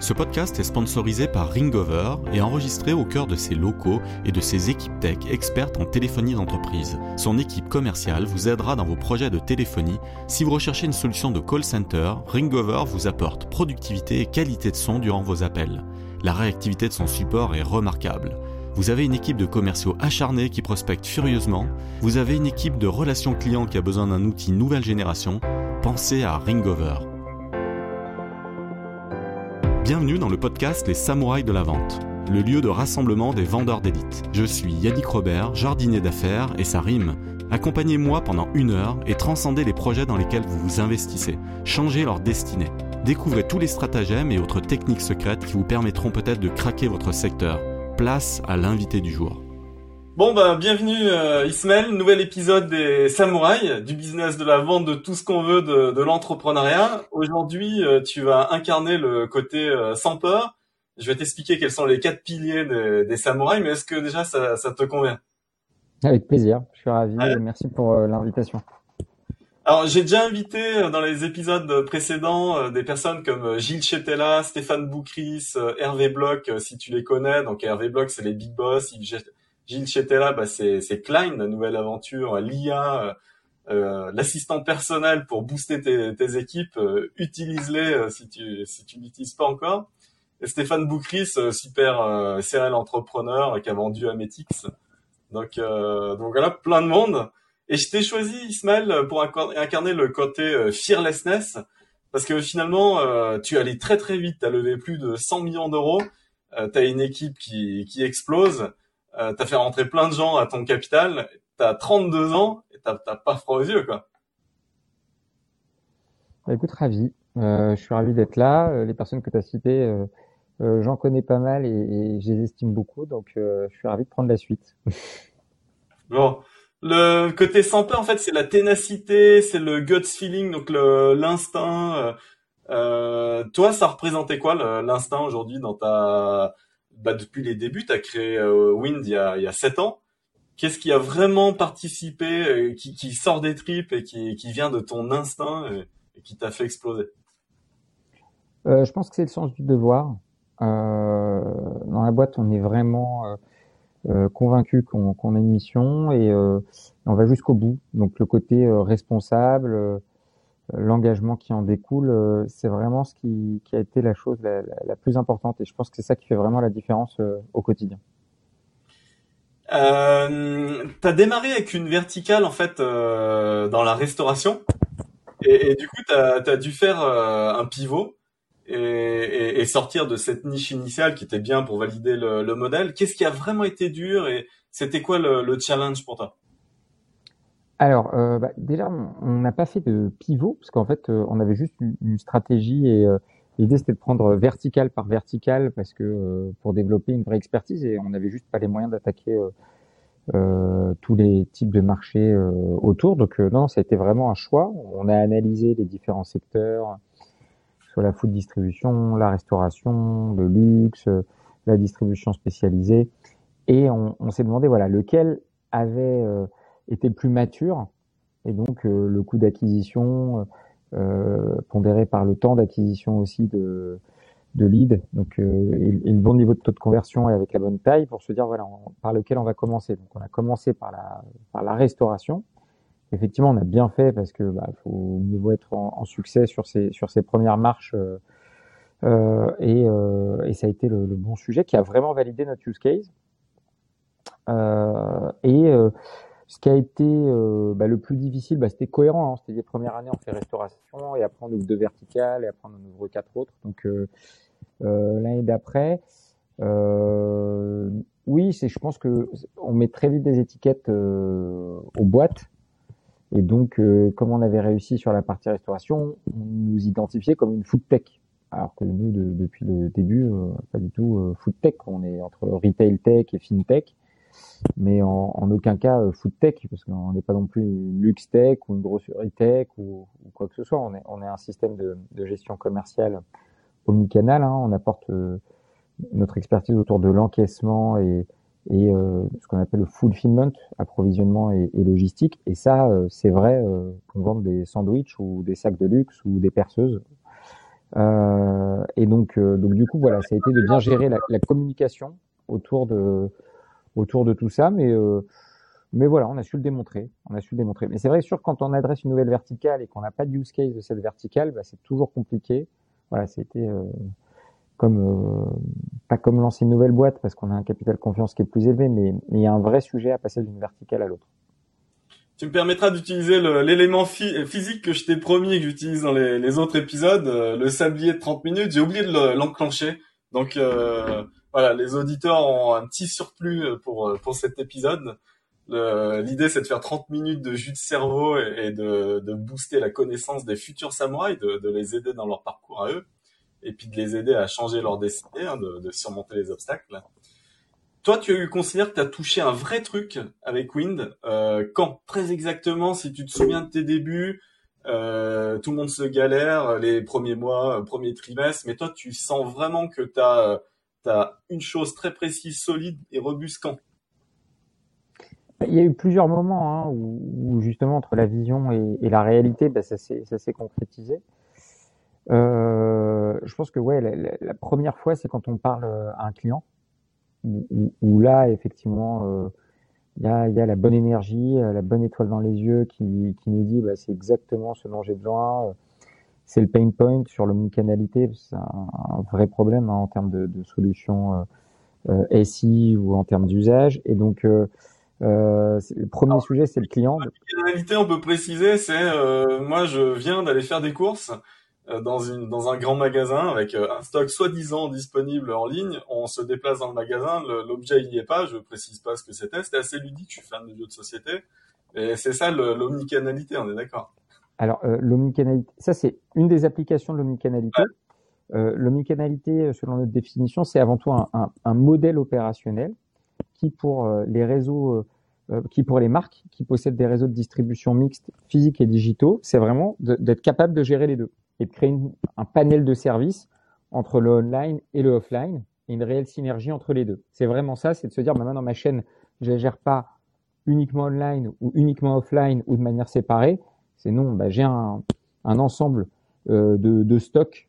Ce podcast est sponsorisé par Ringover et enregistré au cœur de ses locaux et de ses équipes tech expertes en téléphonie d'entreprise. Son équipe commerciale vous aidera dans vos projets de téléphonie. Si vous recherchez une solution de call center, Ringover vous apporte productivité et qualité de son durant vos appels. La réactivité de son support est remarquable. Vous avez une équipe de commerciaux acharnés qui prospectent furieusement. Vous avez une équipe de relations clients qui a besoin d'un outil nouvelle génération. Pensez à Ringover. Bienvenue dans le podcast Les Samouraïs de la Vente, le lieu de rassemblement des vendeurs d'élite. Je suis Yannick Robert, jardinier d'affaires, et ça rime. Accompagnez-moi pendant une heure et transcendez les projets dans lesquels vous vous investissez. Changez leur destinée. Découvrez tous les stratagèmes et autres techniques secrètes qui vous permettront peut-être de craquer votre secteur. Place à l'invité du jour. Bon ben bienvenue euh, Ismaël, nouvel épisode des Samouraïs, du business de la vente, de tout ce qu'on veut, de, de l'entrepreneuriat. Aujourd'hui, euh, tu vas incarner le côté euh, sans peur. Je vais t'expliquer quels sont les quatre piliers des, des samouraïs, mais est-ce que déjà ça, ça, te convient? Avec plaisir, je suis ravi. Merci pour euh, l'invitation. Alors j'ai déjà invité dans les épisodes précédents des personnes comme Gilles Chetella, Stéphane Boucris, Hervé Bloch, si tu les connais. Donc Hervé Bloch, c'est les big boss. Gilles Chetela, bah, c'est, Klein, la nouvelle aventure, l'IA, euh, euh, l'assistant personnel pour booster tes, tes équipes. Euh, utilise-les si tu si tu l'utilises pas encore. Et Stéphane Boucris, super serial entrepreneur qui a vendu Ametix. Donc donc voilà, plein de monde. Et je t'ai choisi Ismaël pour incarner le côté fearlessness parce que finalement tu allais très très vite, tu as levé plus de 100 millions d'euros, tu as une équipe qui qui explose euh, t'as fait rentrer plein de gens à ton capital, t'as 32 ans et t'as pas froid aux yeux, quoi. Bah, écoute, ravi. Euh, je suis ravi d'être là. Euh, les personnes que tu as citées, euh, j'en connais pas mal et, et, je les estime beaucoup, donc je suis ravi de prendre la suite. bon. Le côté peur, en fait, c'est la ténacité, c'est le gut feeling, donc l'instinct. Toi, ça représentait quoi l'instinct aujourd'hui dans ta bah, depuis les débuts, tu as créé euh, Wind il y a, il y a 7 ans. Qu'est-ce qui a vraiment participé, euh, qui, qui, sort des tripes et qui, qui vient de ton instinct et, qui t'a fait exploser? Euh, Je pense que c'est le sens du devoir. Dans la boîte, on est vraiment convaincu qu'on a une mission et on va jusqu'au bout. Donc le côté responsable, l'engagement qui en découle, euh, c'est vraiment ce qui, a été la chose la, plus importante. Et je pense que c'est ça qui fait vraiment la différence euh, au quotidien. Euh, tu as démarré avec une verticale en fait euh, dans la restauration et, du coup tu as, dû faire un pivot et, sortir de cette niche initiale qui était bien pour valider le, le modèle. Qu'est-ce qui a vraiment été dur et c'était quoi le challenge pour toi? Alors, euh, bah, déjà, on n'a pas fait de pivot parce qu'en fait, euh, on avait juste une, stratégie et euh, l'idée c'était de prendre vertical par vertical parce que pour développer une vraie expertise et on n'avait juste pas les moyens d'attaquer tous les types de marchés autour. Donc non, ça a été vraiment un choix. On a analysé les différents secteurs, soit la food distribution, la restauration, le luxe, la distribution spécialisée, et on s'est demandé voilà lequel avait était plus mature et donc euh, le coût d'acquisition euh, pondéré par le temps d'acquisition aussi de de lead, donc euh, et, le bon niveau de taux de conversion et avec la bonne taille pour se dire voilà par lequel on va commencer. Donc on a commencé par la par la restauration. Effectivement, on a bien fait parce que bah, faut mieux être en, succès sur ces sur ces premières marches euh, et, euh, et ça a été le, bon sujet qui a vraiment validé notre use case. et ce qui a été euh, bah, le plus difficile, bah, c'était cohérent. Hein. C'était les premières années, on fait restauration et après on ouvre deux verticales et après on ouvre quatre autres. Donc euh, euh, l'année d'après, oui. Je pense que on met très vite des étiquettes aux boîtes. Et donc, comme on avait réussi sur la partie restauration, on nous identifiait comme une food tech. Alors que nous, de, depuis le début, pas du tout food tech. On est entre retail tech et fintech mais en, aucun cas euh, food tech, parce qu'on n'est pas non plus une luxe tech ou une grosserie tech ou, quoi que ce soit. On est, on est un système de, gestion commerciale omnicanal. Hein. On apporte euh, notre expertise autour de l'encaissement et, et euh, ce qu'on appelle le fulfillment, approvisionnement et, logistique. Et ça, euh, c'est vrai qu'on vende des sandwichs ou des sacs de luxe ou des perceuses. Euh, et donc, euh, donc du coup, voilà, ça a été de bien gérer la communication autour de autour de tout ça, mais euh, mais voilà, on a su le démontrer, on a su le démontrer. Mais c'est vrai, sûr, quand on adresse une nouvelle verticale et qu'on n'a pas de use case de cette verticale, bah, c'est toujours compliqué. Voilà, c'était euh, comme pas comme lancer une nouvelle boîte parce qu'on a un capital confiance qui est plus élevé, mais il y a un vrai sujet à passer d'une verticale à l'autre. Tu me permettras d'utiliser l'élément physique que je t'ai promis et que j'utilise dans les, autres épisodes, euh, le sablier de 30 minutes. J'ai oublié de l'enclencher. Donc euh, voilà, les auditeurs ont un petit surplus pour pour cet épisode. L'idée, c'est de faire 30 minutes de jus de cerveau et, de, de, booster la connaissance des futurs samouraïs, de, de, les aider dans leur parcours à eux, et puis de les aider à changer leur destinée, hein, de, de surmonter les obstacles. Toi, tu considères que tu as touché un vrai truc avec Wind. Euh, quand Très exactement, si tu te souviens de tes débuts, euh, tout le monde se galère les premiers mois, euh, premiers trimestres, mais toi, tu sens vraiment que tu as, as, une chose très précise, solide et robuste quand? Il y a eu plusieurs moments hein, où, justement, entre la vision et, la réalité, bah, ça s'est concrétisé. Euh, je pense que ouais, la, première fois, c'est quand on parle à un client où, là, effectivement, euh, il y, a, la bonne énergie, euh, la bonne étoile dans les yeux qui, nous dit bah, c'est exactement ce dont j'ai besoin. Euh, c'est le pain point sur l'omnicanalité, c'est un, vrai problème hein, en termes de, de solutions euh, SI ou en termes d'usage. Et donc, euh, le premier sujet, c'est le client. L'omnicanalité, on peut préciser, c'est moi, je viens d'aller faire des courses. Euh, dans, une, dans un grand magasin avec euh, un stock soi-disant disponible en ligne. On se déplace dans le magasin, l'objet il n'y est pas, je précise pas ce que c'était. C'était assez ludique, je suis fan de jeux de société. Et c'est ça l'omnicanalité, on est d'accord. Alors euh, l'omnicanalité, ça c'est une des applications de l'omnicanalité. Euh, l'omnicanalité, selon notre définition, c'est avant tout un, un, un, modèle opérationnel qui pour les réseaux qui pour les marques qui possèdent des réseaux de distribution mixtes physiques et digitaux, c'est vraiment d'être capable de gérer les deux et de créer un panel de services entre le online et le offline et une réelle synergie entre les deux. C'est vraiment ça, c'est de se dire, maintenant dans ma chaîne, je ne gère pas uniquement online ou uniquement offline ou de manière séparée. C'est non, bah, j'ai un, un, ensemble euh, de, de stocks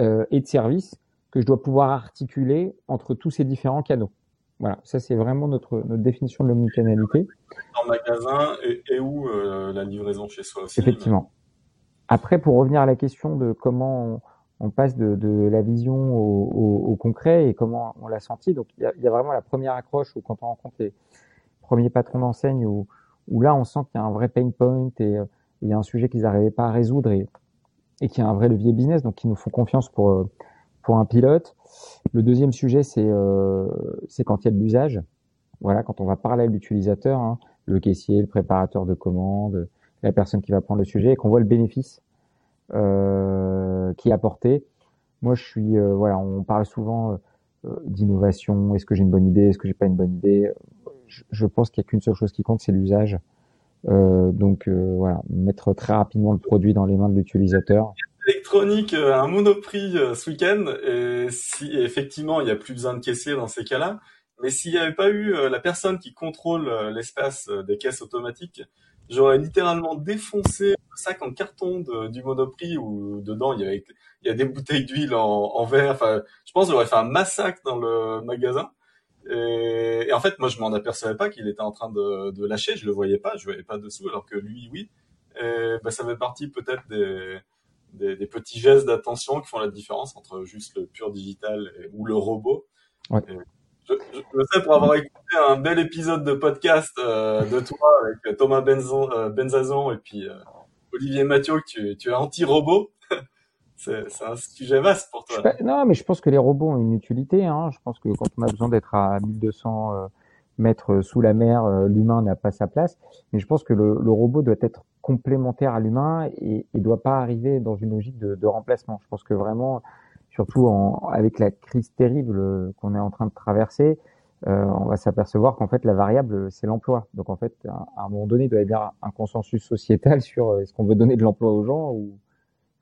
euh, et de services que je dois pouvoir articuler entre tous ces différents canaux. Voilà, ça c'est vraiment notre, notre définition de l'omnicanalité. En magasin et, et où euh, la livraison chez soi aussi. Effectivement. Après, pour revenir à la question de comment on, passe de, de, la vision au, au, concret et comment on l'a senti, donc il y a, y a, vraiment la première accroche où quand on rencontre les premiers patrons d'enseigne où, où là on sent qu'il y a un vrai pain point et il y a un sujet qu'ils n'arrivaient pas à résoudre et, et qu'il y a un vrai levier business, donc ils nous font confiance pour euh, pour un pilote. Le deuxième sujet, c'est euh, quand il y a de l'usage. Voilà, quand on va parler à l'utilisateur, hein, le caissier, le préparateur de commandes, la personne qui va prendre le sujet et qu'on voit le bénéfice euh, qui est apporté. Moi, je suis, euh, voilà, on parle souvent euh, d'innovation. Est-ce que j'ai une bonne idée? Est-ce que j'ai pas une bonne idée? Je, je, pense qu'il n'y a qu'une seule chose qui compte, c'est l'usage. Euh, donc voilà, mettre très rapidement le produit dans les mains de l'utilisateur. Électronique un monoprix ce week-end et si effectivement il n'y a plus besoin de caissier dans ces cas-là, mais s'il n'y avait pas eu la personne qui contrôle l'espace des caisses automatiques, j'aurais littéralement défoncé le sac en carton de, du Monoprix où dedans il y avait il y a des bouteilles d'huile en, en, verre. Enfin, je pense j'aurais fait un massacre dans le magasin. Et, et en fait, moi, je m'en apercevais pas qu'il était en train de, de, lâcher. Je le voyais pas, je voyais pas dessous, alors que lui, oui. Et ben, ça fait partie peut-être des, des, des, petits gestes d'attention qui font la différence entre juste le pur digital et, ou le robot. Ouais. Et, je, je, sais pour avoir écouté un bel épisode de podcast euh, de toi avec Thomas Benzon, euh, Benzazon et puis euh, Olivier Mathieu que tu, tu es anti-robot. C'est un sujet vaste pour toi. non, mais je pense que les robots ont une utilité. Hein. Je pense que quand on a besoin d'être à 1200 euh, mètres sous la mer, euh, l'humain n'a pas sa place. Mais je pense que le, le robot doit être complémentaire à l'humain et, ne doit pas arriver dans une logique de, de remplacement. Je pense que vraiment surtout en, avec la crise terrible qu'on est en train de traverser, euh, on va s'apercevoir qu'en fait la variable c'est l'emploi. Donc en fait à, un moment donné il doit y avoir un consensus sociétal sur euh, est-ce qu'on veut donner de l'emploi aux gens ou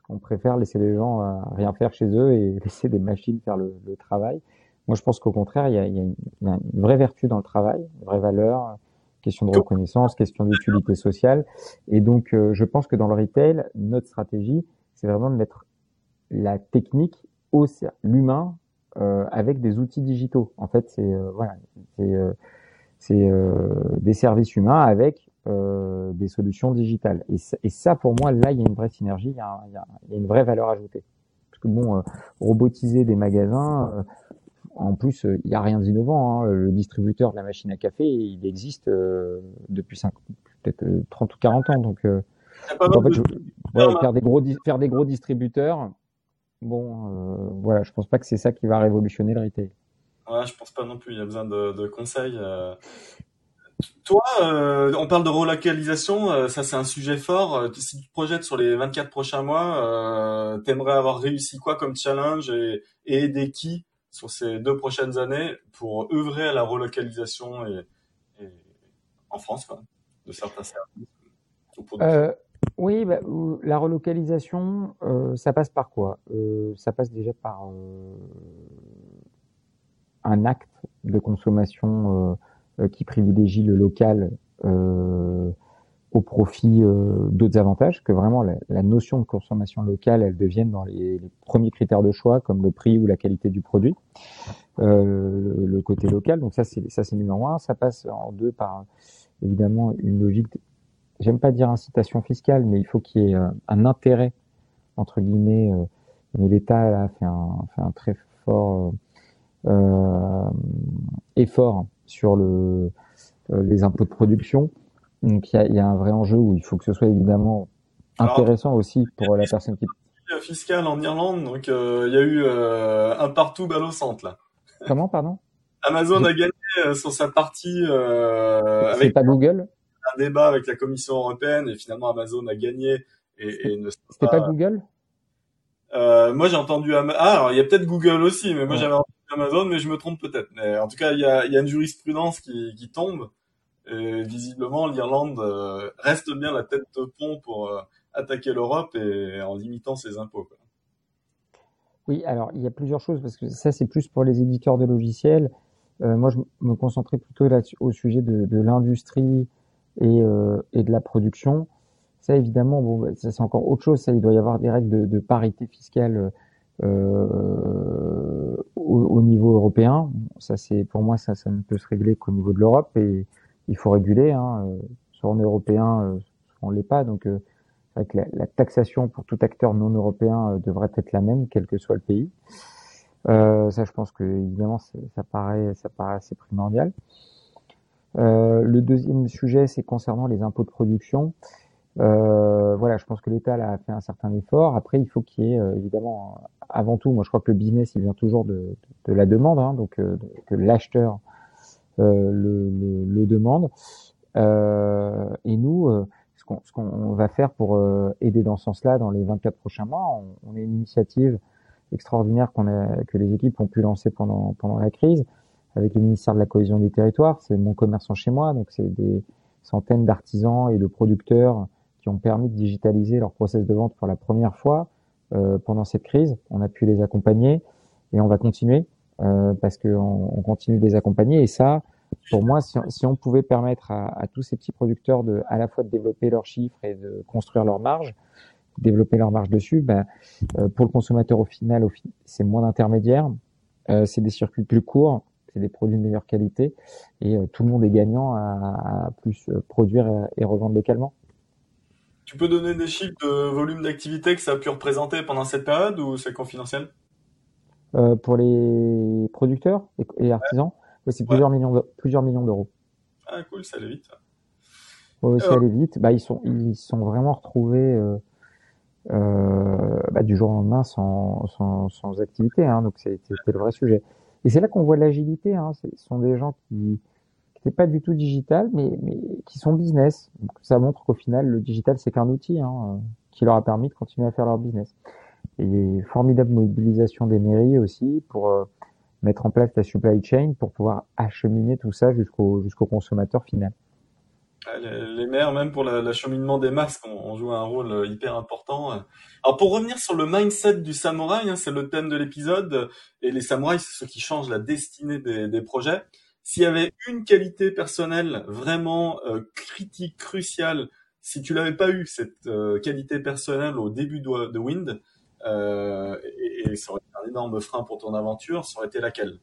on préfère laisser les gens à euh, rien faire chez eux et laisser des machines faire le, le travail. Moi je pense qu'au contraire il y, a, il, y a une, il y, a, une, vraie vertu dans le travail, une vraie valeur, question de reconnaissance, question d'utilité sociale. Et donc euh, je pense que dans le retail notre stratégie c'est vraiment de mettre la technique au l'humain avec des outils digitaux. En fait, c'est voilà, c'est des services humains avec des solutions digitales. Et, ça, pour moi, là, il y a une vraie synergie, il y a, il y a, une vraie valeur ajoutée. Parce que bon, robotiser des magasins, en plus, il n'y a rien d'innovant. Hein. Le distributeur de la machine à café, il existe depuis peut-être 30 ou 40 ans. Donc, en fait, je, faire des gros faire des gros distributeurs. Bon, euh, voilà, je pense pas que c'est ça qui va révolutionner le retail. Ouais, je pense pas non plus. Il y a besoin de, de conseils. Euh. Toi, euh, on parle de relocalisation, euh, ça c'est un sujet fort. Euh, si tu te projettes sur les 24 prochains mois, t'aimerais avoir réussi quoi comme challenge et, aider qui sur ces deux prochaines années pour œuvrer à la relocalisation et, en France, quoi, de certains services oui, bah, la relocalisation, ça passe par quoi? Ça passe déjà par un acte de consommation qui privilégie le local au profit d'autres avantages, que vraiment la, notion de consommation locale, elle devienne dans les, premiers critères de choix, comme le prix ou la qualité du produit, le côté local. Donc ça, c'est ça, c'est numéro un. Ça passe en deux par évidemment une logique j'aime pas dire incitation fiscale, mais il faut qu'il y ait euh, un intérêt entre guillemets. Euh, mais l'État a fait un, fait un très fort euh, effort sur le, les impôts de production. Donc il y a, y a, un vrai enjeu où il faut que ce soit évidemment intéressant aussi pour la personne qui fiscal en Irlande, donc il y a eu un partout balle au centre là. Comment, pardon? Amazon a gagné sur sa partie. Euh, avec pas Google? un débat avec la Commission européenne et finalement Amazon a gagné et, et ne C'était pas, Google? Euh, Moi j'ai entendu ah alors il y a peut-être Google aussi mais moi j'avais entendu Amazon mais je me trompe peut-être. Mais en tout cas il y a, y a une jurisprudence qui, qui tombe et visiblement l'Irlande euh, reste bien la tête de pont pour euh, attaquer l'Europe et en limitant ses impôts. Quoi. Oui, alors il y a plusieurs choses parce que ça c'est plus pour les éditeurs de logiciels. Euh, moi je me concentrais plutôt là au sujet de, de l'industrie et, euh, et de la production. Ça, évidemment, bon, bah, ça c'est encore autre chose. Ça, il doit y avoir des règles de, de parité fiscale euh, au, au, niveau européen. Ça, c'est pour moi, ça, ça ne peut se régler qu'au niveau de l'Europe et il faut réguler. Hein. Soit on est européen, euh, soit on l'est pas. Donc, euh, avec la, la, taxation pour tout acteur non européen euh, devrait être la même, quel que soit le pays. Euh, ça, je pense que évidemment, ça paraît, ça paraît assez primordial. Euh, le deuxième sujet, c'est concernant les impôts de production. Euh, voilà, je pense que l'État a fait un certain effort. Après, il faut qu'il y ait euh, évidemment, avant tout, moi je crois que le business, il vient toujours de, de la demande, hein, donc euh, que l'acheteur euh, le, le, le, demande. et nous, ce qu'on qu'on va faire pour aider dans ce sens-là dans les 24 prochains mois, on, on a une initiative extraordinaire qu'on a, que les équipes ont pu lancer pendant pendant la crise avec le ministère de la cohésion des territoires. C'est mon commerçant chez moi, donc c'est des centaines d'artisans et de producteurs qui ont permis de digitaliser leur process de vente pour la première fois euh, pendant cette crise. On a pu les accompagner et on va continuer euh, parce qu'on on continue de les accompagner. Et ça, pour moi, si, si on pouvait permettre à, tous ces petits producteurs de, à la fois de développer leurs chiffres et de construire leur marge, développer leur marge dessus, ben, euh, pour le consommateur au final, c'est moins d'intermédiaires, euh, c'est des circuits plus courts, des produits de meilleure qualité et tout le monde est gagnant à, plus produire et, revendre localement. Tu peux donner des chiffres de volume d'activité que ça a pu représenter pendant cette période ou c'est confidentiel? Euh, Pour les producteurs et, artisans, c'est plusieurs millions de, plusieurs millions d'euros. Ah cool, ça allait vite. Oui, ça allait vite. Bah, ils sont ils sont vraiment retrouvés euh, euh, bah, du jour au lendemain sans, sans, sans activité. Hein, donc c'était le vrai sujet. Et c'est là qu'on voit l'agilité. Hein. Ce sont des gens qui n'étaient pas du tout digital, mais, qui sont business. Ça montre qu'au final, le digital, c'est qu'un outil hein, qui leur a permis de continuer à faire leur business. Et formidable mobilisation des mairies aussi pour euh, mettre en place la supply chain pour pouvoir acheminer tout ça jusqu'au consommateur final. Les, maires, même pour l'acheminement des masques, ont, joué un rôle euh, hyper important. Alors pour revenir sur le mindset du samouraï, hein, c'est le thème de l'épisode, et les samouraïs, c'est ceux qui changent la destinée des, projets. S'il y avait une qualité personnelle vraiment euh, critique, cruciale, si tu l'avais pas eu cette euh, qualité personnelle au début de, de Wind, euh, et, ça aurait été un énorme frein pour ton aventure, ça aurait été laquelle?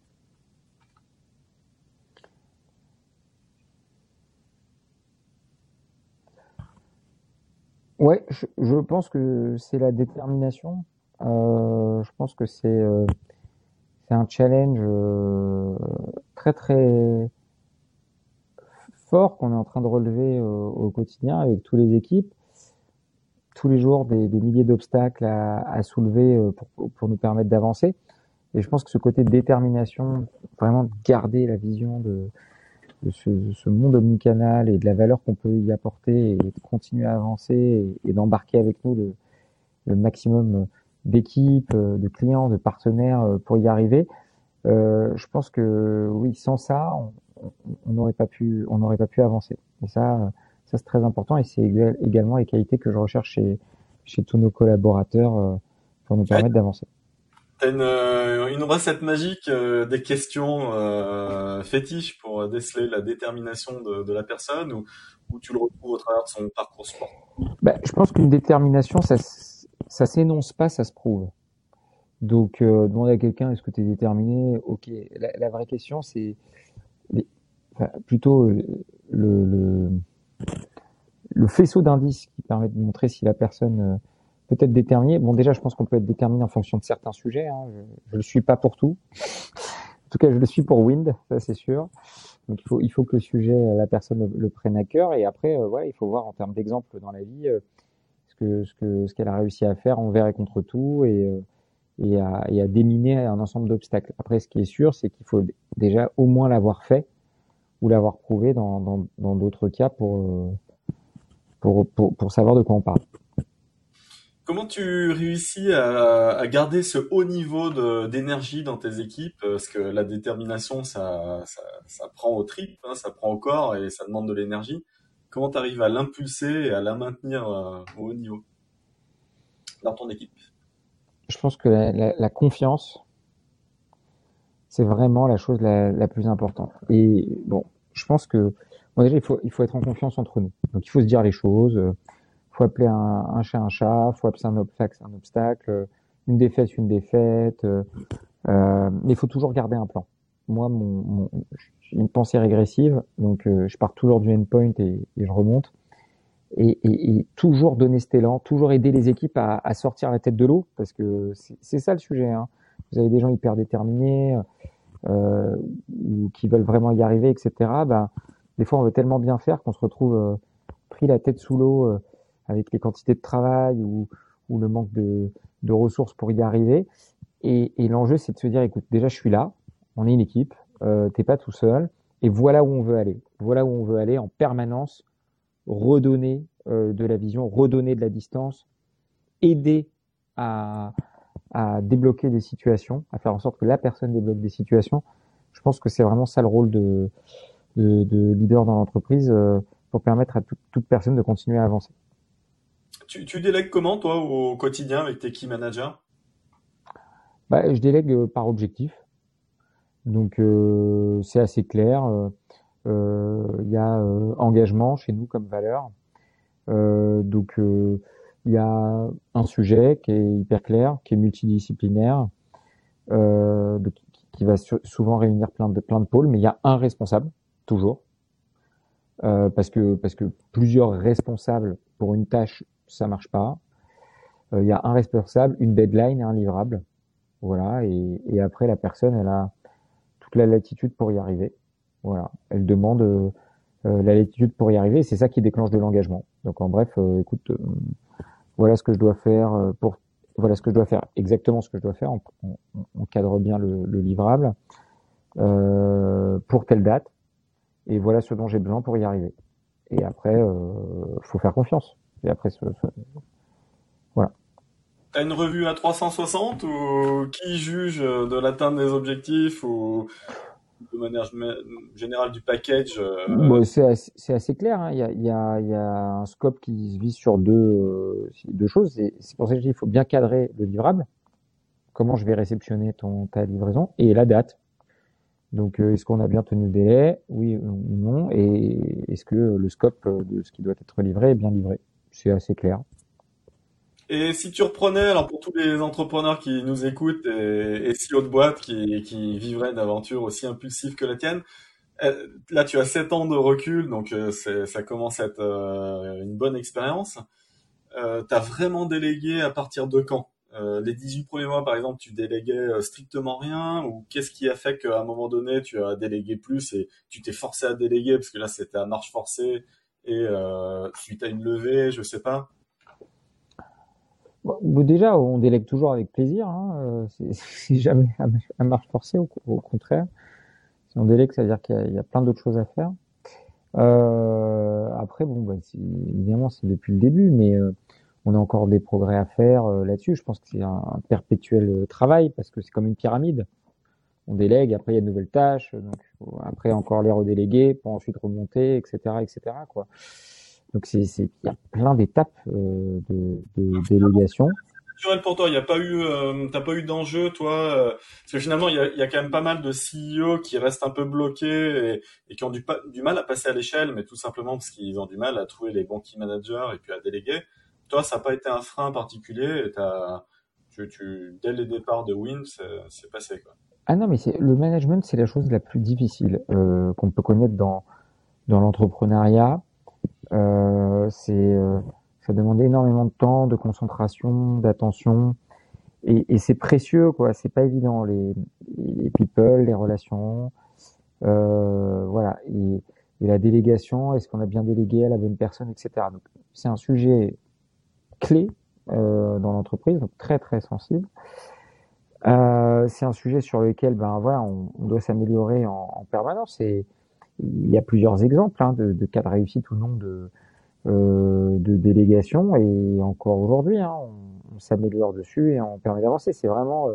Ouais, je, je pense que c'est la détermination. Je pense que c'est c'est un challenge euh, très très fort qu'on est en train de relever euh, au quotidien avec tous les équipes. Tous les jours, des, milliers d'obstacles à, soulever euh, pour, nous permettre d'avancer. Et je pense que ce côté de détermination, vraiment garder la vision de, de ce, monde omnicanal et de la valeur qu'on peut y apporter et de continuer à avancer et, d'embarquer avec nous le, le maximum d'équipes, de clients, de partenaires pour y arriver. Euh, je pense que oui, sans ça, on n'aurait pas pu, on n'aurait pas pu avancer. Et ça, ça c'est très important et c'est également les qualités que je recherche chez, chez tous nos collaborateurs pour nous permettre d'avancer. T'as une, une recette magique, euh, des questions euh, fétiches pour déceler la détermination de, de la personne ou, ou, tu le retrouves au travers de son parcours sport? Ben, Je pense qu'une détermination, ça, ça s'énonce pas, ça se prouve. Donc, euh, demander à quelqu'un est-ce que tu es déterminé? Ok. La, vraie question, c'est plutôt le, le, faisceau d'indices qui permet de montrer si la personne euh, peut être déterminée. Bon, déjà, je pense qu'on peut être déterminé en fonction de certains sujets. Hein. Je ne le suis pas pour tout. En tout cas, je le suis pour Wind, ça c'est sûr. Donc, il faut, il que le sujet, la personne le, prenne à cœur. Et après, euh, ouais, il faut voir en termes d'exemple dans la vie euh, ce que ce que ce qu'elle a réussi à faire envers et contre tout et euh, et à, déminer un ensemble d'obstacles. Après, ce qui est sûr, c'est qu'il faut déjà au moins l'avoir fait ou l'avoir prouvé dans dans, d'autres cas pour, pour, pour, pour, savoir de quoi on parle. Comment tu réussis à, garder ce haut niveau d'énergie dans tes équipes? Parce que la détermination, ça, ça, ça prend au trip, hein, ça prend au corps et ça demande de l'énergie. Comment tu à l'impulser et à la maintenir euh, au haut niveau dans ton équipe? Je pense que la, confiance, c'est vraiment la chose la, plus importante. Et bon, je pense que bon, déjà il faut être en confiance entre nous. Donc il faut se dire les choses. Il faut appeler un, un chat un chat. Il faut appeler un obstacle un obstacle. Une défaite une défaite. Euh, mais il faut toujours garder un plan. Moi, mon, une pensée régressive, donc euh, je pars toujours du endpoint et, je remonte et, toujours donner cet élan, toujours aider les équipes à, sortir la tête de l'eau, parce que c'est ça le sujet. Hein. Vous avez des gens hyper déterminés euh, ou qui veulent vraiment y arriver, etc. Bah, des fois, on veut tellement bien faire qu'on se retrouve euh, pris la tête sous l'eau avec les quantités de travail ou, le manque de, ressources pour y arriver. Et l'enjeu, c'est de se dire, écoute, déjà, je suis là, on est une équipe, euh, t'es pas tout seul, et voilà où on veut aller. Voilà où on veut aller en permanence redonner euh, de la vision, redonner de la distance, aider à, à, débloquer des situations, à faire en sorte que la personne débloque des situations. Je pense que c'est vraiment ça le rôle de, de, de leader dans l'entreprise euh, pour permettre à tout, toute personne de continuer à avancer. Tu, tu délègues comment, toi, au quotidien avec tes key managers? Bah, Je délègue euh, par objectif. Donc, euh, c'est assez clair. Il euh, y a euh, engagement chez nous comme valeur. Euh, donc il y a un sujet qui est hyper clair, qui est multidisciplinaire, de, qui va souvent réunir plein de plein de pôles, mais il y a un responsable toujours, euh, parce que parce que plusieurs responsables pour une tâche ça marche pas. Il euh, y a un responsable, une deadline un livrable, voilà, et, et après la personne elle a la latitude pour y arriver. Voilà, elle demande euh, la latitude pour y arriver. C'est ça qui déclenche de l'engagement. Donc en bref, euh, écoute, euh, voilà ce que je dois faire pour voilà ce que je dois faire, exactement ce que je dois faire. On, cadre bien le, le livrable euh, pour telle date, et voilà ce dont j'ai besoin pour y arriver. Et après, euh, faut faire confiance. Et après, voilà. T'as une revue à 360 ou qui juge de l'atteinte des objectifs ou de manière générale du package euh... C'est assez, clair. Hein. Il, y a, y a, y a, un scope qui se vise sur deux, euh, deux choses. C'est pour ça que je dis qu'il faut bien cadrer le livrable. Comment je vais réceptionner ton, ta livraison et la date. Donc, euh, est-ce qu'on a bien tenu le délai? Oui ou non? Et est-ce que le scope de ce qui doit être livré est bien livré? C'est assez clair. Et si tu reprenais, alors pour tous les entrepreneurs qui nous écoutent et, et CEO de boîte qui, qui vivraient d'aventure aussi impulsive que la tienne, euh, là tu as 7 ans de recul, donc euh, ça commence à être euh, une bonne expérience. Euh, vraiment délégué à partir de quand? Les 18 premiers mois par exemple, tu déléguais strictement rien ou qu'est-ce qui a fait qu'à un moment donné tu as délégué plus et tu t'es forcé à déléguer parce que là c'était à marche forcée et suite à une levée, je sais pas? Bon, déjà, on délègue toujours avec plaisir. Hein. Euh, c'est jamais à marche forcée, au, contraire. Si on délègue, ça veut dire qu'il y, a plein d'autres choses à faire. Euh, après, bon, bah, évidemment, c'est depuis le début, mais euh, on a encore des progrès à faire euh, là-dessus. Je pense que c'est un, perpétuel travail parce que c'est comme une pyramide. On délègue, après il y a de nouvelles tâches, donc après encore les redéléguer pour ensuite remonter, etc., etc. Quoi. Donc c'est il y a plein d'étapes euh, de, de délégation. Naturel pour toi, il n'y a pas eu, euh, t'as pas eu d'enjeu, toi, euh, parce que finalement il y a, y a, quand même pas mal de CEO qui restent un peu bloqués et, et qui ont du, du mal à passer à l'échelle, mais tout simplement parce qu'ils ont du mal à trouver les bons key managers et puis à déléguer. Toi, ça n'a pas été un frein particulier, et t'as, tu, tu, dès les départs de Win, c'est passé quoi. Ah non, mais le management, c'est la chose la plus difficile euh, qu'on peut connaître dans dans l'entrepreneuriat. Euh, c'est euh, ça demande énormément de temps, de concentration, d'attention, et, c'est précieux quoi. C'est pas évident les, people, les relations, euh, voilà. Et, la délégation, est-ce qu'on a bien délégué à la bonne personne, etc. Donc c'est un sujet clé dans l'entreprise, donc très très sensible. C'est un sujet sur lequel ben voilà, on, on doit s'améliorer en, en, permanence et il y a plusieurs exemples hein, de, de, cas de réussite ou non de, euh, de délégation et encore aujourd'hui, hein, on, on s'améliore dessus et on permet d'avancer. C'est vraiment, euh,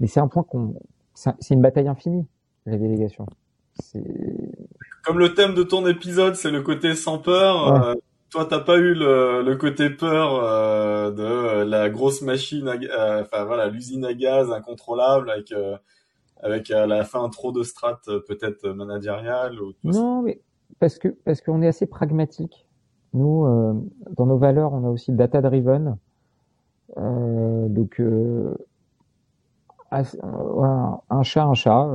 mais c'est un point qu'on, c'est une bataille infinie la délégation. Comme le thème de ton épisode, c'est le côté sans peur. Ouais. Euh, toi, t'as pas eu le, le côté peur euh, de la grosse machine, à, enfin voilà, l'usine à gaz incontrôlable avec avec à la fin trop de strates euh, peut-être managériales ou Non, mais parce que parce qu'on est assez pragmatique. Nous, euh, dans nos valeurs, on a aussi data driven. Euh, donc, euh, un chat, un chat.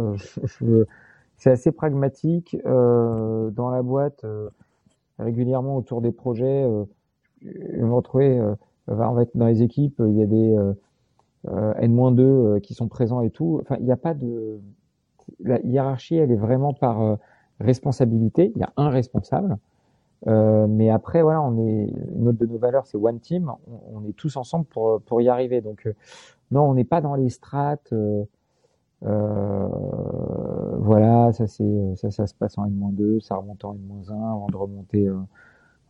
c'est assez pragmatique. dans la boîte, régulièrement autour des projets, je me retrouver, on va être dans les équipes, il y a des euh, N-2 euh, qui sont présents et tout. Enfin, il n'y a pas de la hiérarchie, elle est vraiment par euh, responsabilité. Il y a un responsable. Euh, mais après, voilà, on est une autre de nos valeurs, c'est one team. On, on, est tous ensemble pour pour y arriver. Donc non, on n'est pas dans les strates. Euh, voilà, ça c'est ça, ça se passe en N-2, ça remonte en N-1 avant de remonter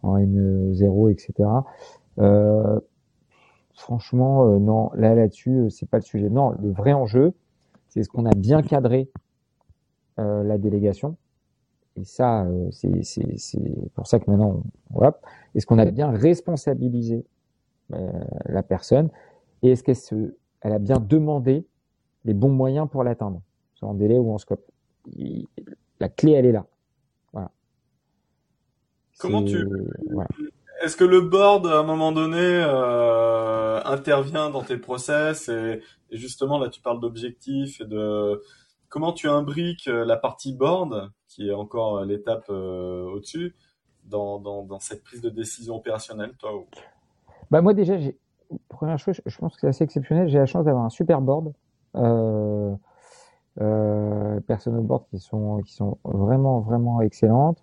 en N0, etc. Euh, franchement, euh, non, là, là-dessus, euh, c'est pas le sujet. Non, le vrai enjeu, c'est ce qu'on a bien cadré euh, la délégation. Et ça, c'est, c'est, c'est pour ça que maintenant, on, est-ce qu'on a bien responsabilisé la personne et est-ce qu'elle se, elle a bien demandé les bons moyens pour l'atteindre, soit en délai ou en scope. la clé, elle est là. Voilà. Comment tu, voilà. Est-ce que le board, à un moment donné, euh, intervient dans tes process et, justement, là, tu parles d'objectifs et de comment tu imbriques euh, la partie board, qui est encore l'étape euh, au-dessus, dans, dans, cette prise de décision opérationnelle, toi. Bah moi déjà, première chose, je pense que c'est assez exceptionnel. J'ai la chance d'avoir un super board, euh, personnes au board qui sont qui sont vraiment vraiment excellentes.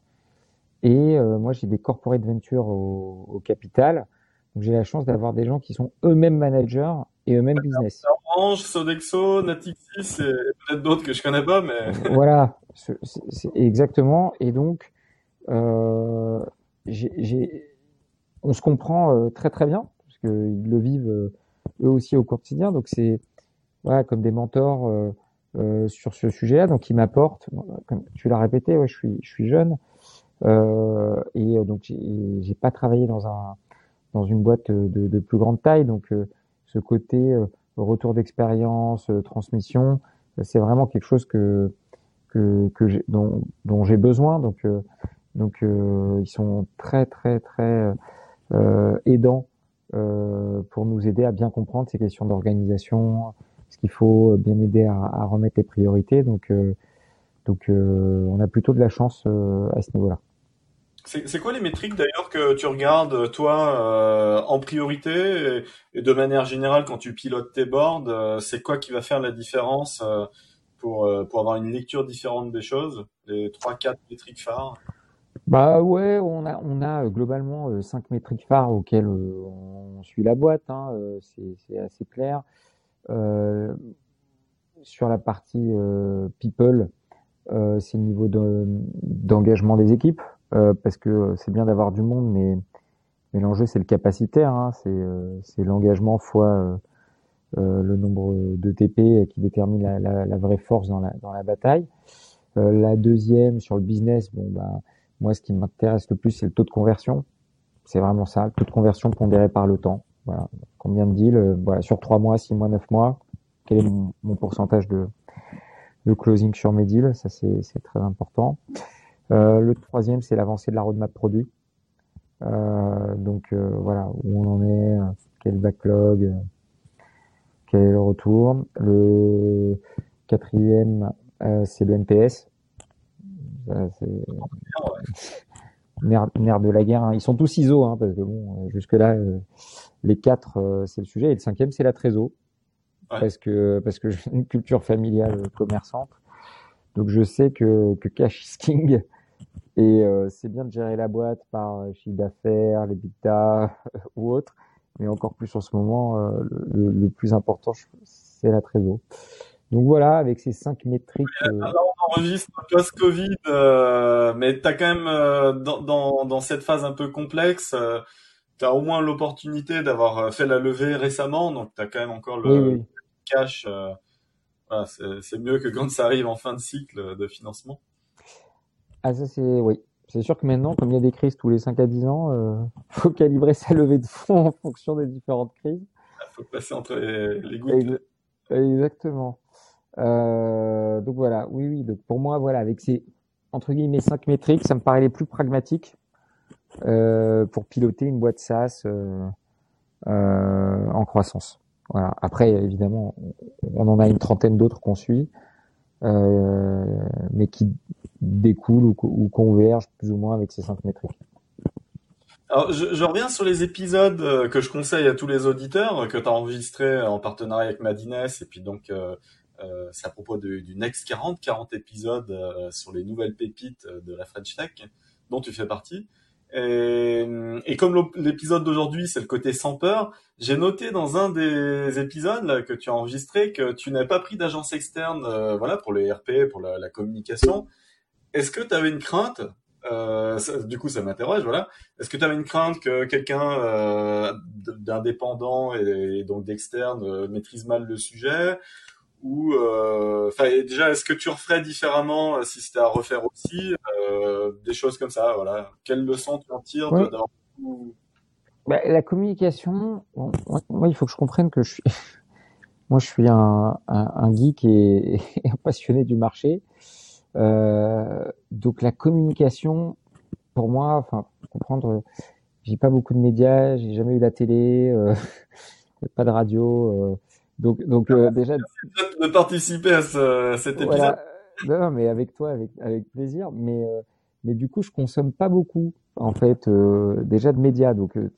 Et euh, moi, j'ai des corporate ventures au, au capital. Donc, j'ai la chance d'avoir des gens qui sont eux-mêmes managers et eux-mêmes business. Orange, Sodexo, Natixis et peut-être d'autres que je connais pas, mais. voilà, c'est exactement. Et donc, euh, j'ai, on se comprend euh, très très bien parce qu'ils le vivent euh, eux aussi au quotidien. Donc, c'est voilà, comme des mentors euh, euh, sur ce sujet-là. Donc, ils m'apportent. Comme tu l'as répété, ouais, je suis, je suis jeune. Euh, et euh, donc j'ai pas travaillé dans un dans une boîte de, de plus grande taille, donc euh, ce côté retour d'expérience, transmission, c'est vraiment quelque chose que que, que dont, dont j'ai besoin. Donc donc ils sont très très très aidants pour nous aider à bien comprendre ces questions d'organisation, ce qu'il faut bien aider à, à, remettre les priorités. Donc, donc on a plutôt de la chance à ce niveau-là. C'est quoi les métriques d'ailleurs que tu regardes toi en priorité et, de manière générale quand tu pilotes tes boards C'est quoi qui va faire la différence pour, pour avoir une lecture différente des choses Les trois quatre métriques phares? Bah ouais, on a on a globalement cinq métriques phares auxquelles on suit la boîte, hein, c'est assez clair. Euh, sur la partie people, c'est le niveau d'engagement des équipes. Euh, parce que c'est bien d'avoir du monde, mais, mais l'enjeu c'est le capacitaire, hein, c'est euh, l'engagement fois euh, le nombre de TP qui détermine la, la, la, vraie force dans la, dans la bataille. la deuxième sur le business, bon bah moi ce qui m'intéresse le plus c'est le taux de conversion. C'est vraiment ça, le taux de conversion pondéré par le temps. Voilà. Combien de deals, voilà, sur trois mois, six mois, neuf mois, quel est mon, mon pourcentage de, de closing sur mes deals, ça c'est très important. Euh, le troisième, c'est l'avancée de la roadmap produit. Euh, donc euh, voilà, où on en est, quel backlog, quel est le retour. Le quatrième, c'est le NPS. nerf, de la guerre. Hein. Ils sont tous ISO, hein, parce que bon, jusque-là, les quatre, c'est le sujet. Et le cinquième, c'est la trésor. Parce que parce que j'ai une culture familiale commerçante. Donc je sais que, que cash king et euh, c'est bien de gérer la boîte par euh, chiffre d'affaires, les bita ou autre, mais encore plus en ce moment, euh, le, le, plus important, c'est la trésor. Donc voilà, avec ces cinq métriques. on enregistre post-Covid, euh, mais tu as quand même, dans, dans, dans, cette phase un peu complexe, tu as au moins l'opportunité d'avoir fait la levée récemment, donc tu as quand même encore le cash. Voilà, c'est mieux que quand ça arrive en fin de cycle de financement. Ah ça c'est oui. C'est sûr que maintenant, comme il y a des crises tous les 5 à 10 ans, euh, faut calibrer sa levée de fonds en fonction des différentes crises. Il faut passer entre les, gouttes. Exactement. Euh, donc voilà, oui, oui. Donc pour moi, voilà, avec ces entre guillemets cinq métriques, ça me paraît les plus pragmatiques euh, pour piloter une boîte SaaS euh, euh, en croissance. Voilà. Après, évidemment, on en a une trentaine d'autres qu'on suit. Euh, mais qui découlent ou, ou, convergent plus ou moins avec ces cinq métriques. Alors, je, je, reviens sur les épisodes euh, que je conseille à tous les auditeurs que tu as enregistrés en partenariat avec Madines et puis donc euh, euh, c'est à propos du, du Next 40, 40 épisodes euh, sur les nouvelles pépites de la French Tech dont tu fais partie. Et, et comme l'épisode d'aujourd'hui, c'est le côté sans peur, j'ai noté dans un des épisodes là, que tu as enregistré que tu n'avais pas pris d'agence externe euh, voilà, pour les RP, pour la, la communication. Est-ce que tu avais une crainte euh, Du coup, ça m'interroge. Voilà. Est-ce que tu avais une crainte que quelqu'un euh, d'indépendant et, et, donc d'externe euh, maîtrise mal le sujet? Ou euh, enfin déjà est-ce que tu referais différemment euh, si c'était à refaire aussi euh, des choses comme ça voilà quelle leçon tu en tires ouais. bah, la communication bon, moi il faut que je comprenne que je suis moi je suis un, un, un geek et, et, un passionné du marché euh, donc la communication pour moi enfin comprendre j'ai pas beaucoup de médias j'ai jamais eu la télé euh, pas de radio donc, donc euh, déjà de participer à ce, cet épisode. Voilà. Non, mais avec toi, avec avec plaisir. Mais euh, mais du coup, je consomme pas beaucoup en fait euh, déjà de médias. Donc euh,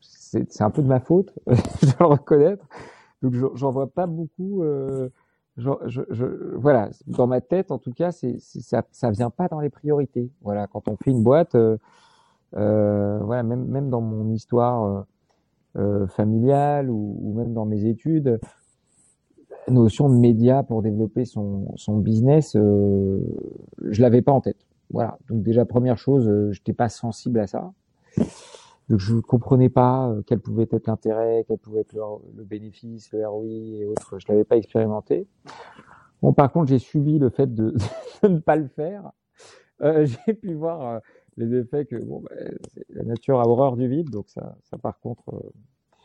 c'est c'est un peu de ma faute, je dois le reconnaître. Donc j'en vois pas beaucoup. Euh, je, je, je, voilà, dans ma tête, en tout cas, c'est ça ça vient pas dans les priorités. Voilà, quand on fait une boîte, voilà, même même dans mon histoire. Euh, familiale ou, ou, même dans mes études, notion de média pour développer son, son business, euh, je l'avais pas en tête. Voilà. Donc déjà première chose, euh, j'étais pas sensible à ça. Donc je comprenais pas euh, quel pouvait être l'intérêt, quel pouvait être le, le, bénéfice, le ROI et autres. Je l'avais pas expérimenté. Bon, par contre, j'ai subi le fait de, de, ne pas le faire. Euh, j'ai pu voir euh, les effets que bon, bah, la nature a horreur du vide, donc ça, ça par contre, euh,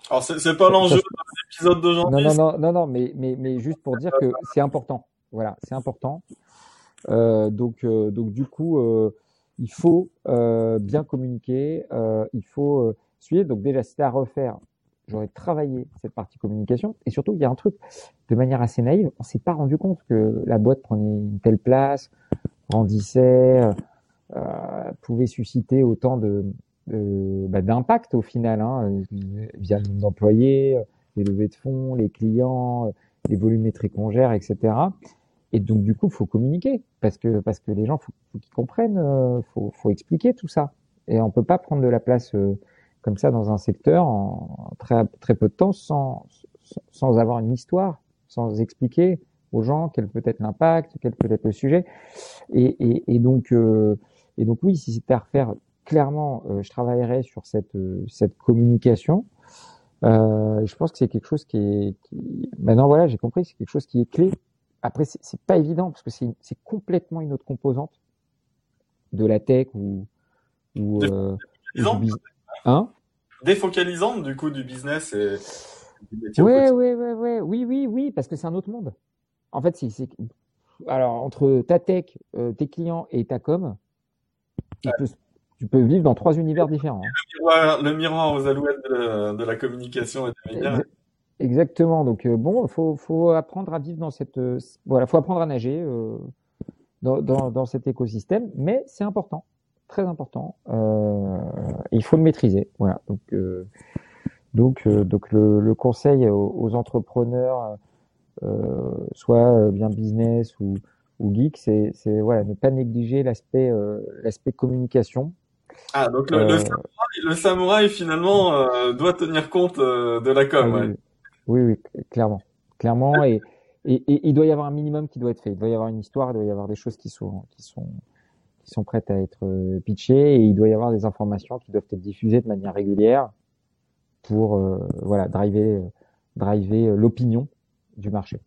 alors c'est pas l'enjeu de l'épisode d'aujourd'hui. Non, non, non, non, non, mais, mais, mais juste pour dire que c'est important. Voilà, c'est important. Euh, donc, euh, donc du coup, euh, il faut bien communiquer, il faut suivre. Donc déjà, c'était à refaire. j'aurais travaillé cette partie communication. Et surtout, il y a un truc, de manière assez naïve, on s'est pas rendu compte que la boîte prenait une telle place, grandissait, pouvait susciter autant de, bah, d'impact au final, hein, via le nombre d'employés, les levées de fonds, les clients, les volumétries qu'on gère, etc. Et donc du coup, faut communiquer parce que parce que les gens, faut, faut qu'ils comprennent, euh, faut, faut expliquer tout ça. Et on peut pas prendre de la place euh, comme ça dans un secteur en très très peu de temps sans sans avoir une histoire, sans expliquer aux gens quel peut être l'impact, quel peut être le sujet. Et, et, et donc euh, et donc oui, si c'était à refaire, clairement, je travaillerais sur cette cette communication. je pense que c'est quelque chose qui est qui... maintenant voilà, j'ai compris, c'est quelque chose qui est clé. Après, c'est pas évident parce que c'est complètement une autre composante de la tech ou, ou, euh, hein? Défocalisante du coup du business et du ouais, ouais, ouais, ouais, oui, oui, oui, parce que c'est un autre monde. En fait, c'est alors entre ta tech, euh, tes clients et ta com, tu, peux, tu, peux, vivre dans trois univers différents. Hein. Le, miroir, le, miroir, aux alouettes de la, de la communication et des médias. Exactement. Donc euh, bon, faut faut apprendre à vivre dans cette euh, voilà, faut apprendre à nager euh, dans, dans, dans cet écosystème, mais c'est important, très important. Euh, il faut le maîtriser. Voilà. Donc donc donc le, le conseil aux, entrepreneurs, soit bien business ou ou geek, c'est c'est voilà, ne pas négliger l'aspect l'aspect communication. Ah donc le, le, samouraï, le samouraï finalement doit tenir compte de la com. Ah ouais. Oui, oui, clairement. Clairement, et, et, il doit y avoir un minimum qui doit être fait. Il doit y avoir une histoire, il doit y avoir des choses qui sont, qui sont, qui sont prêtes à être euh, pitchées, et il doit y avoir des informations qui doivent être diffusées de manière régulière pour, euh, voilà, driver, driver l'opinion du marché.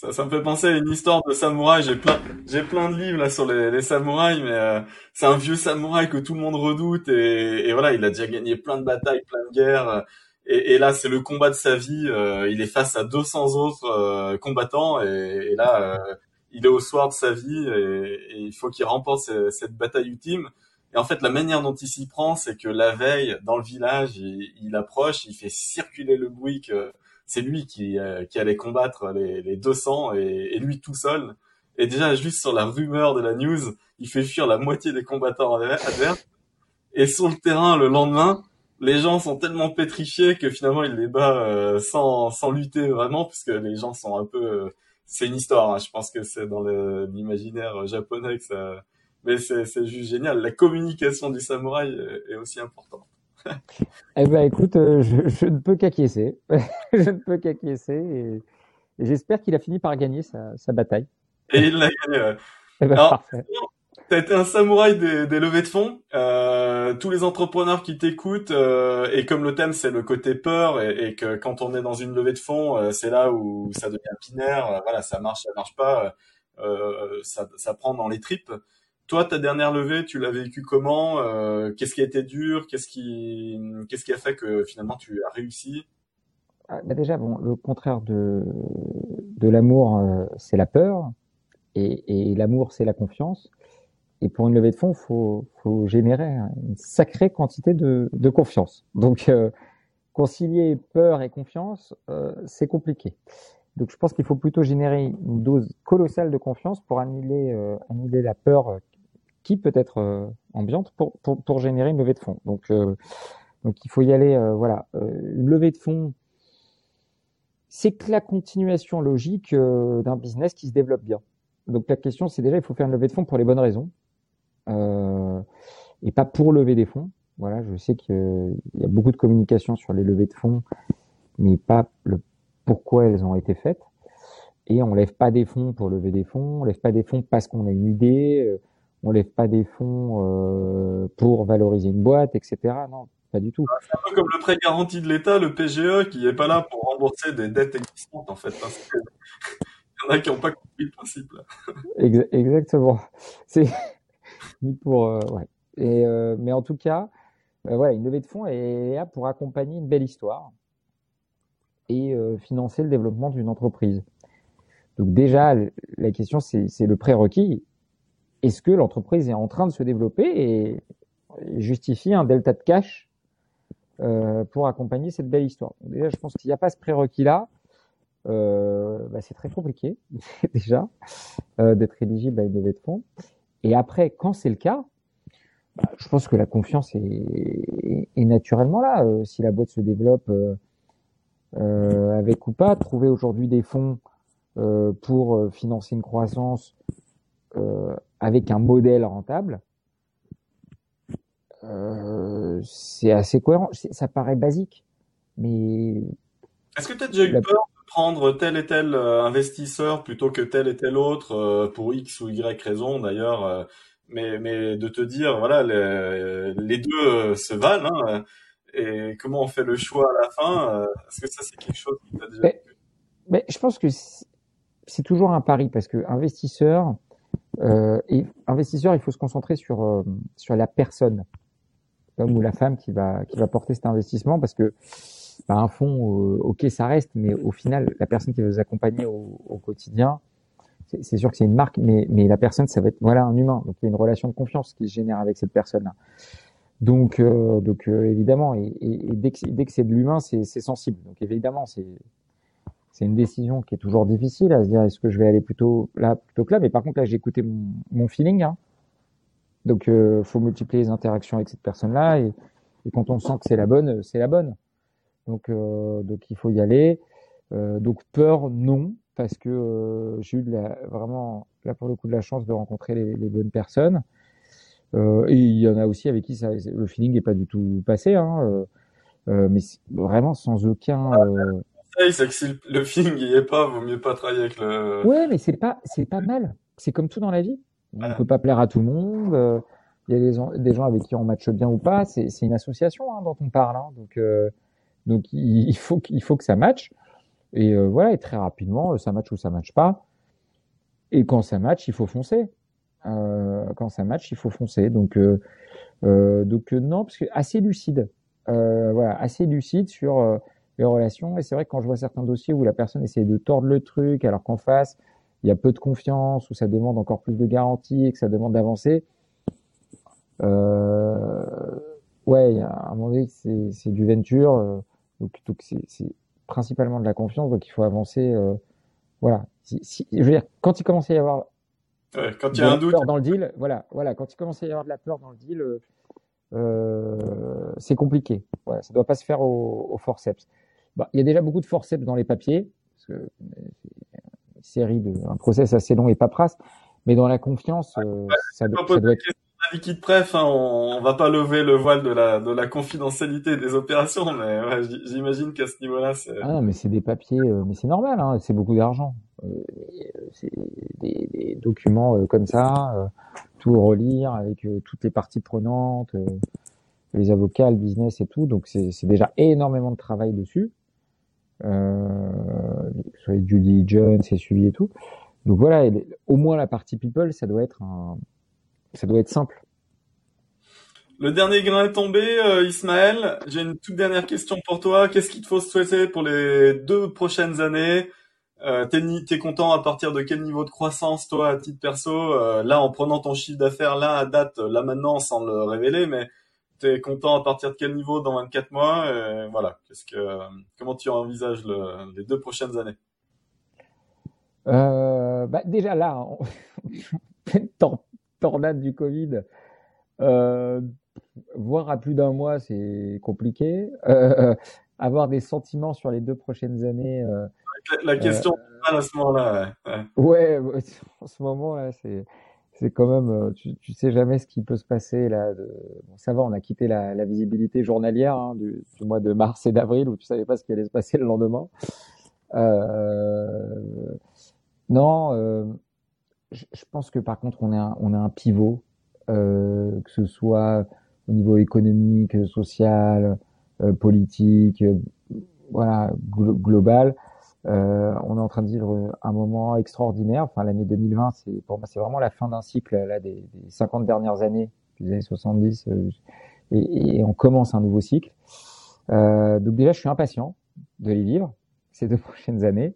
Ça, ça, me fait penser à une histoire de samouraï. J'ai plein, j'ai plein de livres là sur les, les samouraïs, mais euh, c'est un vieux samouraï que tout le monde redoute et, et, voilà, il a déjà gagné plein de batailles, plein de guerres. Et, et, là, c'est le combat de sa vie. Euh, il est face à 200 autres euh, combattants, et, et là, euh, il est au soir de sa vie, et, il faut qu'il remporte cette, bataille ultime. Et en fait, la manière dont il s'y prend, c'est que la veille, dans le village, il, il, approche, il fait circuler le bruit que c'est lui qui, qui allait combattre les, les 200, et, lui tout seul. Et déjà, juste sur la rumeur de la news, il fait fuir la moitié des combattants adverses. Et sur le terrain, le lendemain, les gens sont tellement pétrifiés que finalement il les bat euh, sans, sans lutter vraiment, puisque les gens sont un peu... Euh, c'est une histoire, hein. je pense que c'est dans l'imaginaire japonais que ça... Mais c'est juste génial, la communication du samouraï est, aussi importante. Eh ben écoute, euh, je, je, ne peux qu'acquiescer. je ne peux qu'acquiescer et, j'espère qu'il a fini par gagner sa, sa bataille. Et il l'a gagné, ouais. Eh ben, parfait. T'as été un samouraï des, des levées de fonds. Euh, tous les entrepreneurs qui t'écoutent, euh, et comme le thème c'est le côté peur, et, et, que quand on est dans une levée de fonds, euh, c'est là où ça devient binaire. Voilà, ça marche, ça marche pas. Ça, ça prend dans les tripes. Toi, ta dernière levée, tu l'as vécu comment Qu'est-ce qui a été dur Qu'est-ce qui, a fait que finalement tu as réussi? Ah, bah Déjà, bon, le contraire de l'amour, c'est la peur, et, l'amour, c'est la confiance. Et pour une levée de fonds, faut, faut générer une sacrée quantité de, confiance. Donc, euh, concilier peur et confiance, euh, c'est compliqué. Donc, je pense qu'il faut plutôt générer une dose colossale de confiance pour annuler, euh, annuler la peur peut être ambiante pour, pour, pour, générer une levée de fonds. Donc, donc il faut y aller. voilà, une levée de fonds, c'est que la continuation logique d'un business qui se développe bien. Donc la question, c'est déjà, il faut faire une levée de fonds pour les bonnes raisons euh, et pas pour lever des fonds. Voilà, je sais qu'il y a beaucoup de communication sur les levées de fonds, mais pas pourquoi elles ont été faites. Et on lève pas des fonds pour lever des fonds, on lève pas des fonds parce qu'on a une idée, euh, on lève pas des fonds euh, pour valoriser une boîte, etc. Non, pas du tout. Ah, c'est un peu comme le prêt garanti de l'État, le PGE, qui est pas là pour rembourser des dettes existantes en fait. Il y en a qui n'ont pas compris le principe. Là. Exactement. C'est pour euh, ouais. Et euh, mais en tout cas, euh, voilà, une levée de fonds est là pour accompagner une belle histoire et financer le développement d'une entreprise. Donc déjà, la question c'est le prérequis. Est-ce que l'entreprise est en train de se développer et justifie un delta de cash euh, pour accompagner cette belle histoire? déjà, je pense qu'il n'y a pas ce prérequis-là. Euh, bah, c'est très compliqué déjà euh, d'être éligible à une levée de fonds. Et après, quand c'est le cas, bah, je pense que la confiance est, naturellement là. Euh, si la boîte se développe avec ou pas, trouver aujourd'hui des fonds pour financer une croissance avec un modèle rentable, euh, c'est assez cohérent. Ça paraît basique, mais. Est-ce que tu as déjà eu peur de prendre tel et tel euh, investisseur plutôt que tel et tel autre euh, pour X ou Y raison d'ailleurs, mais, mais de te dire voilà les, les deux se valent hein, et comment on fait le choix à la fin Est-ce que ça c'est quelque chose qui t'a déjà mais, mais je pense que c'est toujours un pari parce que investisseur euh, et investisseur, il faut se concentrer sur sur la personne l'homme ou la femme qui va qui va porter cet investissement parce que bah, un fonds, euh, ok, ça reste, mais au final, la personne qui va vous accompagner au, au quotidien, c'est sûr que c'est une marque, mais mais la personne, ça va être voilà un humain, donc il y a une relation de confiance qui se génère avec cette personne-là. Donc euh, donc euh, évidemment, et, et, dès que dès que c'est de l'humain, c'est sensible. Donc évidemment, c'est c'est une décision qui est toujours difficile à se dire est-ce que je vais aller plutôt là plutôt que là? Mais par contre là, j'ai écouté mon, feeling. Hein. Donc, euh, faut multiplier les interactions avec cette personne-là et, quand on sent que c'est la bonne, c'est la bonne. Donc, euh, donc il faut y aller. Euh, donc peur, non, parce que euh, j'ai eu vraiment là pour le coup de la chance de rencontrer les, bonnes personnes. Euh, et il y en a aussi avec qui le feeling n'est pas du tout passé, hein, mais vraiment sans aucun. C'est que si le feeling n'y est pas, vaut mieux pas travailler avec le. Ouais, mais c'est pas c'est pas mal. C'est comme tout dans la vie. On ne peut pas plaire à tout le monde. Euh, il y a des, des, gens avec qui on matche bien ou pas. C'est une association hein, dont on parle. Hein. Donc, euh, donc il, faut qu'il faut que ça matche. Et euh, voilà, et très rapidement, ça match ou ça matche pas. Et quand ça match, il faut foncer. quand ça match, il faut foncer. Donc, donc non, parce que assez lucide. voilà, assez lucide sur les relations. Et c'est vrai que quand je vois certains dossiers où la personne essaie de tordre le truc, alors qu'en face, il y a peu de confiance, ou ça demande encore plus de garanties et que ça demande d'avancer, euh, ouais, à un moment donné, c'est du venture, euh, donc, c'est principalement de la confiance, donc il faut avancer. Euh, voilà. Si, si, je veux dire, quand il commence à y avoir ouais, quand il y a un doute dans le deal, voilà, voilà, quand il commence à y avoir de la peur dans le deal, euh, c'est compliqué. Voilà, ça doit pas se faire au, au forceps. Bah, il y a déjà beaucoup de forceps dans les papiers, parce que série de un process assez long et paperasse, mais dans la confiance, euh, ça, doit, ça doit être liquide pref, hein, on, va pas lever le voile de la de la confidentialité des opérations, mais ouais, j'imagine qu'à ce niveau-là, c'est. Ah non, mais c'est des papiers, euh, mais c'est normal, hein, c'est beaucoup d'argent. Euh, c'est des, des, documents euh, comme ça, euh, tout relire avec toutes les parties prenantes, les avocats, le business et tout, donc c'est déjà énormément de travail dessus euh, sur les due diligence et suivi et tout. Donc voilà, au moins la partie people, ça doit être un, ça doit être simple. Le dernier grain est tombé, euh, Ismaël. J'ai une toute dernière question pour toi. Qu'est-ce qu'il te faut souhaiter pour les deux prochaines années? Euh, T'es es content à partir de quel niveau de croissance, toi, à titre perso? Euh, Là, en prenant ton chiffre d'affaires là à date, là maintenant, sans le révéler, mais T'es content à partir de quel niveau dans 24 mois et Voilà. Qu'est-ce que, comment tu envisages le, les deux prochaines années? Euh, bah Déjà là, en tornade du Covid, euh, voir à plus d'un mois, c'est compliqué. Euh, avoir des sentiments sur les deux prochaines années. La, question à ce moment-là. Ouais. ouais, en ce moment là, c'est c'est quand même, euh, tu, sais jamais ce qui peut se passer là. Bon, ça va, on a quitté la, visibilité journalière hein, du, mois de mars et d'avril où tu savais pas ce qui allait se passer le lendemain. Euh... Non, euh... je, pense que par contre on a un pivot, euh, que ce soit au niveau économique, social, politique, voilà, global. Euh, on est en train de vivre un moment extraordinaire. Enfin, l'année 2020, c'est pour moi, c'est vraiment la fin d'un cycle là des, des 50 dernières années, des années 70, euh, et, et, on commence un nouveau cycle. Euh, donc déjà, je suis impatient de les vivre ces deux prochaines années,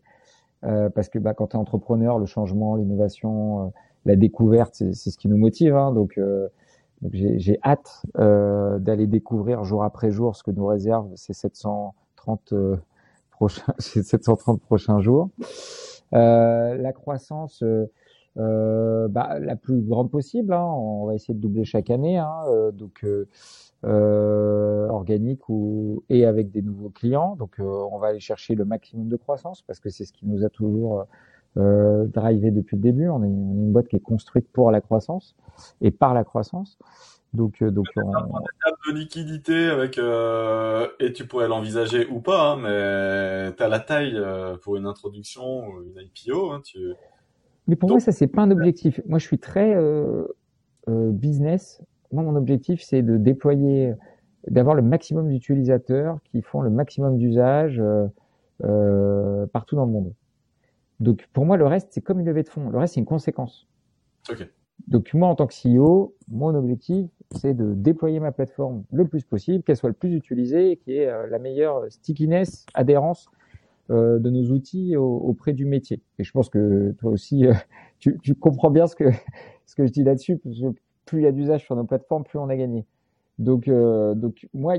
euh, parce que bah, quand tu entrepreneur, le changement, l'innovation, euh, la découverte, c'est ce qui nous motive. Hein, donc Donc j'ai hâte euh, d'aller découvrir jour après jour ce que nous réserve ces 730 euh, prochains, ces 730 prochains jours. Euh, la croissance, euh, bah, la plus grande possible. Hein. On va essayer de doubler chaque année, hein. donc organique ou et avec des nouveaux clients. Donc on va aller chercher le maximum de croissance parce que c'est ce qui nous a toujours euh, drivé depuis le début. On est une boîte qui est construite pour la croissance et par la croissance. Donc, euh, donc on... de liquidité avec euh, et tu pourrais l'envisager ou pas, hein, mais tu as la taille euh, pour une introduction ou une IPO. Hein, tu... Mais pour moi, ça c'est pas un objectif. Moi, je suis très euh, euh, business. Moi, mon objectif, c'est de déployer, d'avoir le maximum d'utilisateurs qui font le maximum d'usage euh, partout dans le monde. Donc pour moi, le reste, c'est comme une levée de fonds. Le reste, c'est une conséquence. Okay. Donc moi, en tant que CEO, mon objectif, c'est de déployer ma plateforme le plus possible, qu'elle soit le plus utilisée qu'il y ait la meilleure stickiness, adhérence euh, de nos outils auprès du métier. Et je pense que toi aussi, euh, tu, comprends bien ce que je dis là-dessus, parce que plus il y a d'usage sur nos plateformes, plus on a gagné. Donc, euh, moi,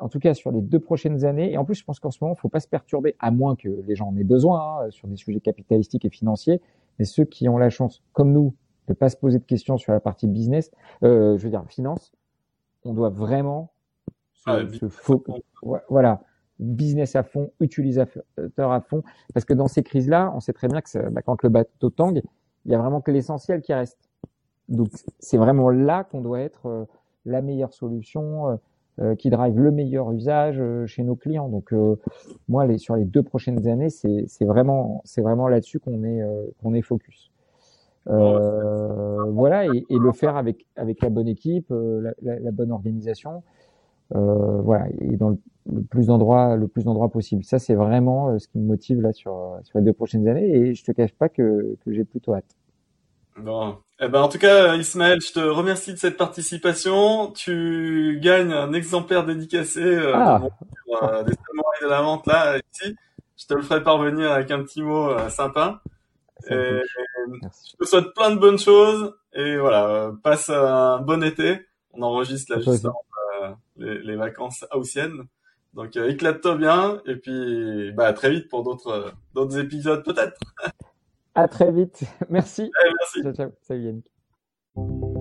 en tout cas sur les deux prochaines années, et en plus, je pense qu'en ce moment, il faut pas se perturber, à moins que les gens en aient besoin hein, sur des sujets capitalistiques et financiers. Mais ceux qui ont la chance, comme nous, de pas se poser de questions sur la partie business, euh, je veux dire finance, on doit vraiment se, ah, voilà, business à fond, utilisateur à fond, parce que dans ces crises-là, on sait très bien que ça, bah, quand le bateau tangue, il y a vraiment que l'essentiel qui reste. Donc c'est vraiment là qu'on doit être euh, la meilleure solution euh, euh, qui drive le meilleur usage euh, chez nos clients. Donc moi, les, sur les deux prochaines années, c'est vraiment, c'est vraiment là-dessus qu'on est, qu'on est focus. Euh, voilà, et, et, le faire avec avec la bonne équipe, la, la, la, bonne organisation, euh, voilà, et dans le, plus d'endroits, le plus d'endroits possible. Ça, c'est vraiment ce qui me motive là sur sur les deux prochaines années, et je te cache pas que que j'ai plutôt hâte. Bon, eh ben, en tout cas, Ismaël, je te remercie de cette participation. Tu gagnes un exemplaire dédicacé euh, ah. de euh, des samouraïs de la vente là, ici. Je te le ferai parvenir avec un petit mot euh, sympa. Et, je te souhaite plein de bonnes choses et voilà, euh, passe un bon été. On enregistre là juste avant les, les, vacances haussiennes. Donc éclate-toi bien et puis bah très vite pour d'autres d'autres épisodes peut-être. À très vite. Merci. Ouais, merci. Ciao, ciao. Salut Yannick.